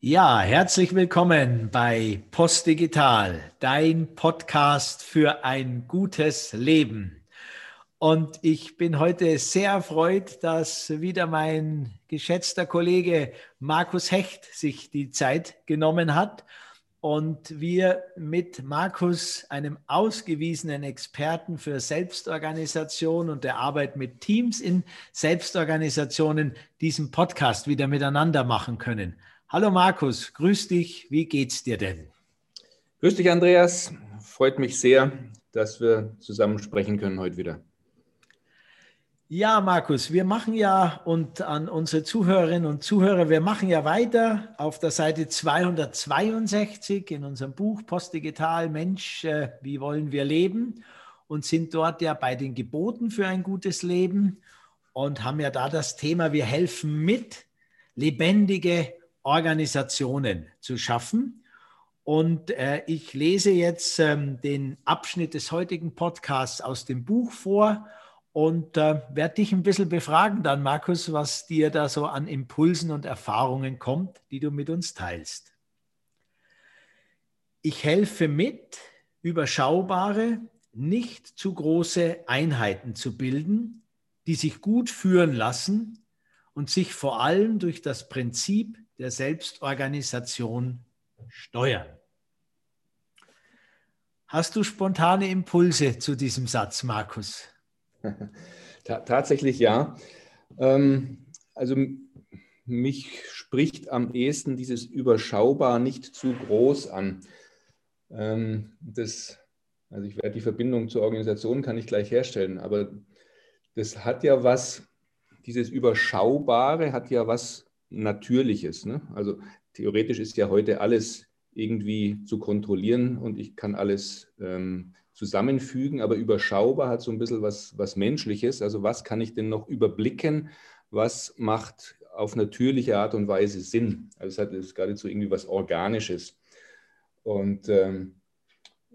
Ja, herzlich willkommen bei Postdigital, dein Podcast für ein gutes Leben. Und ich bin heute sehr erfreut, dass wieder mein geschätzter Kollege Markus Hecht sich die Zeit genommen hat und wir mit Markus, einem ausgewiesenen Experten für Selbstorganisation und der Arbeit mit Teams in Selbstorganisationen, diesen Podcast wieder miteinander machen können. Hallo Markus, grüß dich. Wie geht's dir denn? Grüß dich, Andreas. Freut mich sehr, dass wir zusammen sprechen können heute wieder. Ja, Markus, wir machen ja und an unsere Zuhörerinnen und Zuhörer, wir machen ja weiter auf der Seite 262 in unserem Buch Postdigital Mensch, äh, wie wollen wir leben? Und sind dort ja bei den Geboten für ein gutes Leben und haben ja da das Thema, wir helfen mit, lebendige Organisationen zu schaffen. Und äh, ich lese jetzt ähm, den Abschnitt des heutigen Podcasts aus dem Buch vor und äh, werde dich ein bisschen befragen dann, Markus, was dir da so an Impulsen und Erfahrungen kommt, die du mit uns teilst. Ich helfe mit, überschaubare, nicht zu große Einheiten zu bilden, die sich gut führen lassen und sich vor allem durch das Prinzip der Selbstorganisation steuern. Hast du spontane Impulse zu diesem Satz, Markus? Tatsächlich ja. Ähm, also mich spricht am ehesten dieses überschaubar nicht zu groß an. Ähm, das, also ich werde die Verbindung zur Organisation kann ich gleich herstellen, aber das hat ja was, dieses Überschaubare hat ja was Natürliches. Ne? Also theoretisch ist ja heute alles irgendwie zu kontrollieren und ich kann alles ähm, zusammenfügen, aber überschaubar hat so ein bisschen was, was Menschliches. Also was kann ich denn noch überblicken? Was macht auf natürliche Art und Weise Sinn? Also es hat es geradezu irgendwie was Organisches. Und ähm,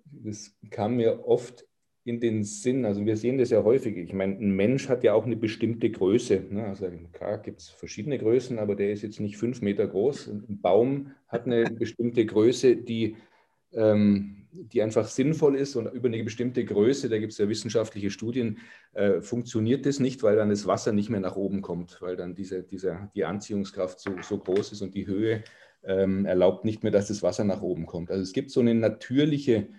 das kam mir oft in den Sinn, also wir sehen das ja häufig, ich meine, ein Mensch hat ja auch eine bestimmte Größe. Ne? Also klar gibt es verschiedene Größen, aber der ist jetzt nicht fünf Meter groß. Ein Baum hat eine bestimmte Größe, die, ähm, die einfach sinnvoll ist und über eine bestimmte Größe, da gibt es ja wissenschaftliche Studien, äh, funktioniert das nicht, weil dann das Wasser nicht mehr nach oben kommt, weil dann diese, diese, die Anziehungskraft so, so groß ist und die Höhe ähm, erlaubt nicht mehr, dass das Wasser nach oben kommt. Also es gibt so eine natürliche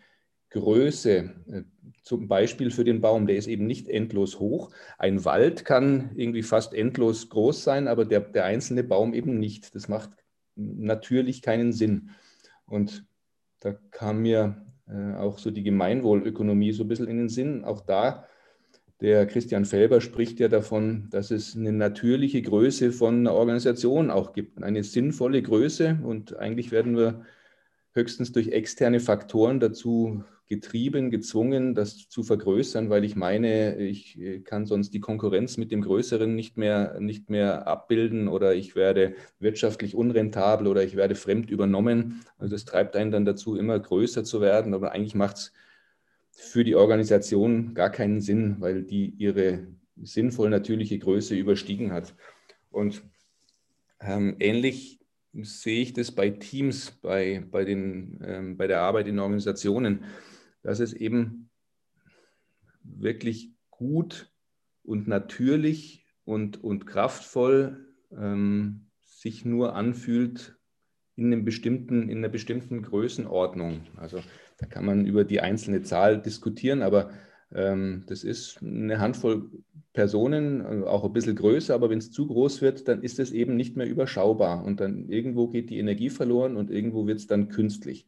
Größe, äh, zum Beispiel für den Baum, der ist eben nicht endlos hoch. Ein Wald kann irgendwie fast endlos groß sein, aber der, der einzelne Baum eben nicht. Das macht natürlich keinen Sinn. Und da kam mir äh, auch so die Gemeinwohlökonomie so ein bisschen in den Sinn. Auch da, der Christian Felber spricht ja davon, dass es eine natürliche Größe von einer Organisation auch gibt, eine sinnvolle Größe. Und eigentlich werden wir höchstens durch externe Faktoren dazu getrieben, gezwungen, das zu vergrößern, weil ich meine, ich äh, kann sonst die Konkurrenz mit dem Größeren nicht mehr, nicht mehr abbilden oder ich werde wirtschaftlich unrentabel oder ich werde fremd übernommen. Also das treibt einen dann dazu, immer größer zu werden, aber eigentlich macht es für die Organisation gar keinen Sinn, weil die ihre sinnvoll natürliche Größe überstiegen hat. Und ähm, ähnlich sehe ich das bei Teams, bei, bei, den, ähm, bei der Arbeit in Organisationen dass es eben wirklich gut und natürlich und, und kraftvoll ähm, sich nur anfühlt in, einem bestimmten, in einer bestimmten Größenordnung. Also da kann man über die einzelne Zahl diskutieren, aber ähm, das ist eine Handvoll Personen, äh, auch ein bisschen größer, aber wenn es zu groß wird, dann ist es eben nicht mehr überschaubar und dann irgendwo geht die Energie verloren und irgendwo wird es dann künstlich.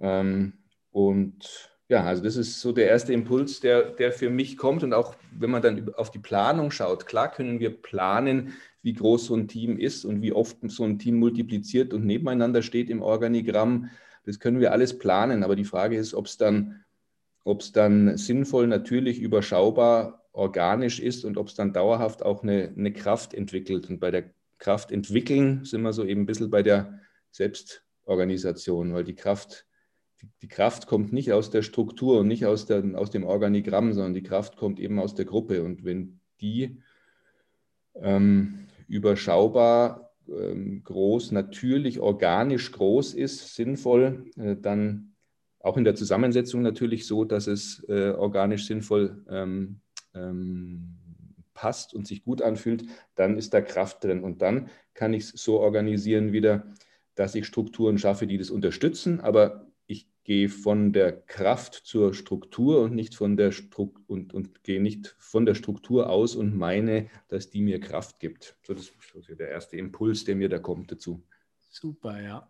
Ähm, und ja, also das ist so der erste Impuls, der, der für mich kommt. Und auch wenn man dann auf die Planung schaut, klar können wir planen, wie groß so ein Team ist und wie oft so ein Team multipliziert und nebeneinander steht im Organigramm. Das können wir alles planen. Aber die Frage ist, ob es dann, dann sinnvoll, natürlich, überschaubar, organisch ist und ob es dann dauerhaft auch eine, eine Kraft entwickelt. Und bei der Kraft entwickeln sind wir so eben ein bisschen bei der Selbstorganisation, weil die Kraft die Kraft kommt nicht aus der Struktur und nicht aus, der, aus dem Organigramm, sondern die Kraft kommt eben aus der Gruppe. Und wenn die ähm, überschaubar ähm, groß, natürlich, organisch groß ist, sinnvoll, äh, dann auch in der Zusammensetzung natürlich so, dass es äh, organisch sinnvoll ähm, ähm, passt und sich gut anfühlt, dann ist da Kraft drin. Und dann kann ich es so organisieren wieder, dass ich Strukturen schaffe, die das unterstützen, aber gehe von der Kraft zur Struktur und nicht von der Stru und, und gehe nicht von der Struktur aus und meine, dass die mir Kraft gibt. So, das ist der erste Impuls, der mir da kommt dazu. Super, ja.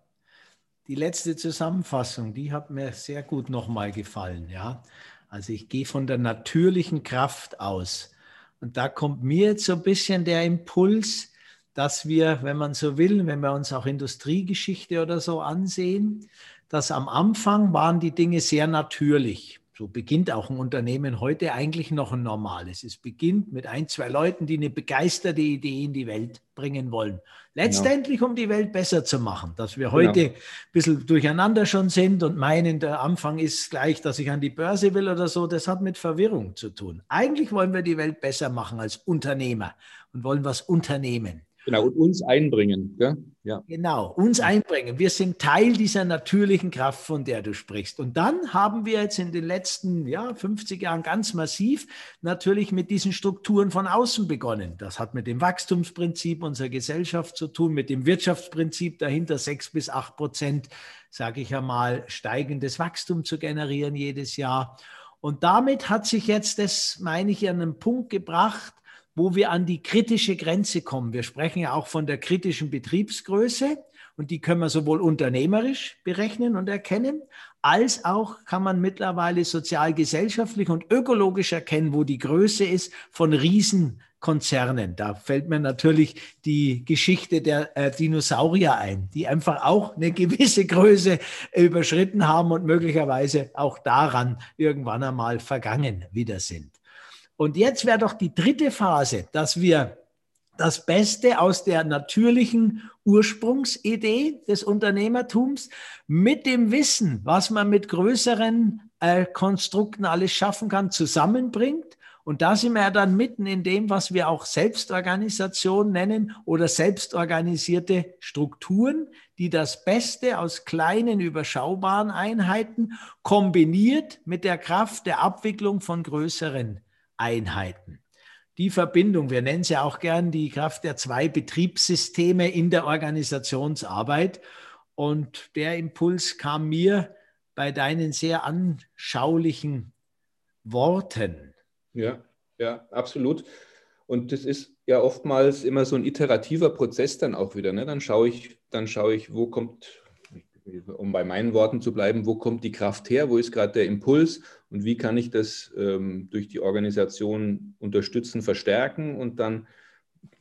Die letzte Zusammenfassung, die hat mir sehr gut nochmal gefallen, ja. Also ich gehe von der natürlichen Kraft aus. Und da kommt mir jetzt so ein bisschen der Impuls, dass wir, wenn man so will, wenn wir uns auch Industriegeschichte oder so ansehen, dass am Anfang waren die Dinge sehr natürlich. So beginnt auch ein Unternehmen heute eigentlich noch ein normales. Es beginnt mit ein, zwei Leuten, die eine begeisterte Idee in die Welt bringen wollen. Letztendlich, genau. um die Welt besser zu machen. Dass wir heute genau. ein bisschen durcheinander schon sind und meinen, der Anfang ist gleich, dass ich an die Börse will oder so, das hat mit Verwirrung zu tun. Eigentlich wollen wir die Welt besser machen als Unternehmer und wollen was unternehmen. Genau, und uns einbringen. Gell? Ja. Genau, uns einbringen. Wir sind Teil dieser natürlichen Kraft, von der du sprichst. Und dann haben wir jetzt in den letzten ja, 50 Jahren ganz massiv natürlich mit diesen Strukturen von außen begonnen. Das hat mit dem Wachstumsprinzip unserer Gesellschaft zu tun, mit dem Wirtschaftsprinzip dahinter, sechs bis acht Prozent, sage ich einmal, steigendes Wachstum zu generieren jedes Jahr. Und damit hat sich jetzt, das meine ich, an einen Punkt gebracht, wo wir an die kritische Grenze kommen. Wir sprechen ja auch von der kritischen Betriebsgröße und die können wir sowohl unternehmerisch berechnen und erkennen, als auch kann man mittlerweile sozial-gesellschaftlich und ökologisch erkennen, wo die Größe ist von Riesenkonzernen. Da fällt mir natürlich die Geschichte der äh, Dinosaurier ein, die einfach auch eine gewisse Größe überschritten haben und möglicherweise auch daran irgendwann einmal vergangen wieder sind. Und jetzt wäre doch die dritte Phase, dass wir das Beste aus der natürlichen Ursprungsidee des Unternehmertums mit dem Wissen, was man mit größeren äh, Konstrukten alles schaffen kann, zusammenbringt. Und da sind wir ja dann mitten in dem, was wir auch Selbstorganisation nennen oder selbstorganisierte Strukturen, die das Beste aus kleinen, überschaubaren Einheiten kombiniert mit der Kraft der Abwicklung von größeren Einheiten. Die Verbindung, wir nennen es ja auch gern die Kraft der zwei Betriebssysteme in der Organisationsarbeit. Und der Impuls kam mir bei deinen sehr anschaulichen Worten. Ja, ja, absolut. Und das ist ja oftmals immer so ein iterativer Prozess dann auch wieder. Ne? Dann schaue ich, dann schaue ich, wo kommt um bei meinen Worten zu bleiben, wo kommt die Kraft her, wo ist gerade der Impuls und wie kann ich das ähm, durch die Organisation unterstützen, verstärken und dann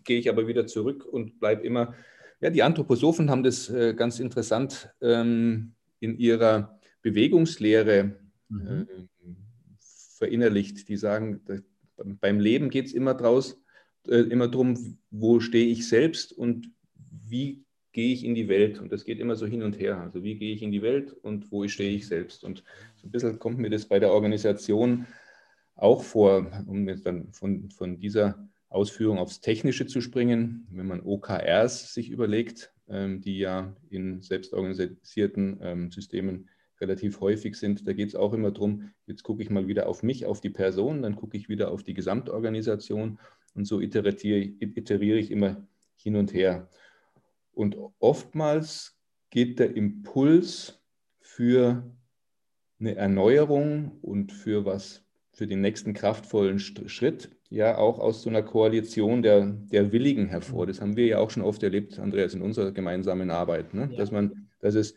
gehe ich aber wieder zurück und bleibe immer, ja, die Anthroposophen haben das äh, ganz interessant ähm, in ihrer Bewegungslehre mhm. äh, verinnerlicht. Die sagen, beim Leben geht es immer draus, äh, immer darum, wo stehe ich selbst und wie gehe ich in die Welt? Und das geht immer so hin und her. Also wie gehe ich in die Welt und wo stehe ich selbst? Und so ein bisschen kommt mir das bei der Organisation auch vor, um jetzt dann von, von dieser Ausführung aufs Technische zu springen, wenn man OKRs sich überlegt, ähm, die ja in selbstorganisierten ähm, Systemen relativ häufig sind. Da geht es auch immer darum, jetzt gucke ich mal wieder auf mich, auf die Person, dann gucke ich wieder auf die Gesamtorganisation und so iteriere, iteriere ich immer hin und her. Und oftmals geht der Impuls für eine Erneuerung und für was, für den nächsten kraftvollen Schritt ja auch aus so einer Koalition der, der Willigen hervor. Das haben wir ja auch schon oft erlebt, Andreas, in unserer gemeinsamen Arbeit, ne? Dass man, dass es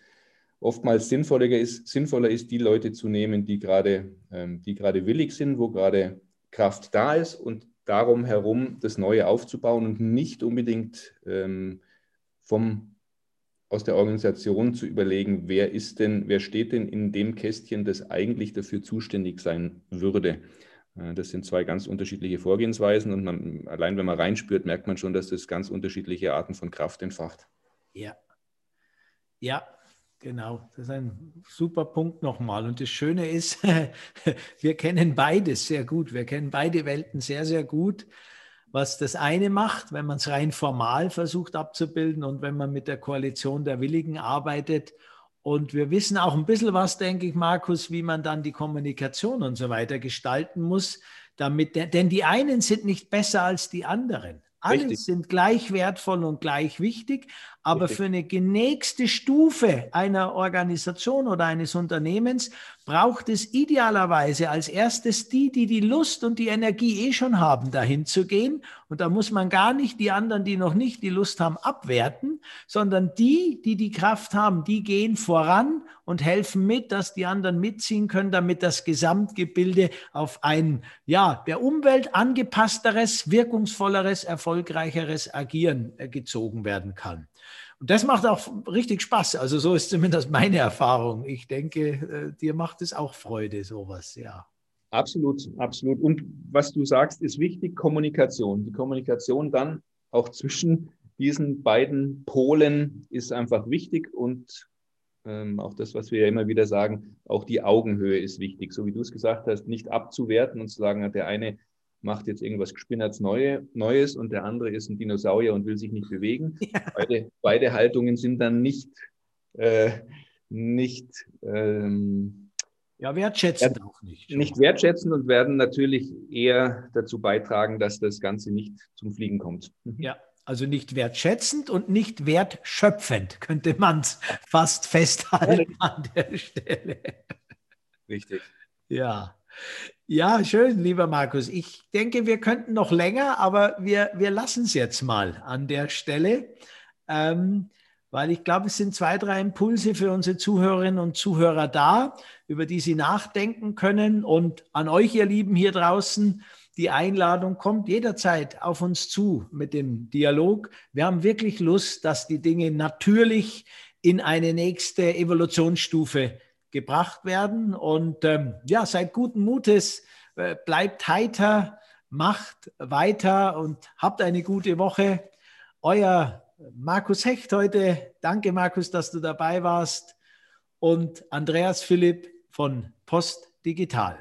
oftmals sinnvoller ist, sinnvoller ist, die Leute zu nehmen, die gerade, ähm, die gerade willig sind, wo gerade Kraft da ist und darum herum das Neue aufzubauen und nicht unbedingt ähm, vom, aus der Organisation zu überlegen, wer ist denn, wer steht denn in dem Kästchen, das eigentlich dafür zuständig sein würde. Äh, das sind zwei ganz unterschiedliche Vorgehensweisen und man, allein wenn man reinspürt, merkt man schon, dass das ganz unterschiedliche Arten von Kraft entfacht. Ja, ja, genau. Das ist ein super Punkt nochmal. Und das Schöne ist, wir kennen beides sehr gut. Wir kennen beide Welten sehr, sehr gut was das eine macht, wenn man es rein formal versucht abzubilden und wenn man mit der Koalition der Willigen arbeitet. Und wir wissen auch ein bisschen was, denke ich, Markus, wie man dann die Kommunikation und so weiter gestalten muss, damit, denn die einen sind nicht besser als die anderen. Alle Richtig. sind gleich wertvoll und gleich wichtig, aber Richtig. für eine nächste Stufe einer Organisation oder eines Unternehmens braucht es idealerweise als erstes die, die die Lust und die Energie eh schon haben, dahin zu gehen. Und da muss man gar nicht die anderen, die noch nicht die Lust haben, abwerten, sondern die, die die Kraft haben, die gehen voran und helfen mit, dass die anderen mitziehen können, damit das Gesamtgebilde auf ein, ja, der Umwelt angepassteres, wirkungsvolleres, erfolgreicheres Agieren äh, gezogen werden kann. Und das macht auch richtig Spaß. Also so ist zumindest meine Erfahrung. Ich denke, äh, dir macht es auch Freude, sowas, ja. Absolut, absolut. Und was du sagst, ist wichtig, Kommunikation. Die Kommunikation dann auch zwischen diesen beiden Polen ist einfach wichtig und ähm, auch das, was wir ja immer wieder sagen, auch die Augenhöhe ist wichtig. So wie du es gesagt hast, nicht abzuwerten und zu sagen, der eine macht jetzt irgendwas Gespinnerts Neue, Neues und der andere ist ein Dinosaurier und will sich nicht bewegen. Ja. Beide, beide Haltungen sind dann nicht, äh, nicht ähm, ja, wertschätzend auch nicht. Nicht wertschätzend und werden natürlich eher dazu beitragen, dass das Ganze nicht zum Fliegen kommt. Mhm. Ja, also nicht wertschätzend und nicht wertschöpfend, könnte man es fast festhalten an der Stelle. Richtig. Ja. Ja, schön, lieber Markus. Ich denke, wir könnten noch länger, aber wir, wir lassen es jetzt mal an der Stelle, ähm, weil ich glaube, es sind zwei, drei Impulse für unsere Zuhörerinnen und Zuhörer da, über die sie nachdenken können. Und an euch, ihr Lieben hier draußen, die Einladung kommt jederzeit auf uns zu mit dem Dialog. Wir haben wirklich Lust, dass die Dinge natürlich in eine nächste Evolutionsstufe gebracht werden. Und ähm, ja, seid guten Mutes, äh, bleibt heiter, macht weiter und habt eine gute Woche. Euer Markus Hecht heute. Danke, Markus, dass du dabei warst. Und Andreas Philipp von Post Digital.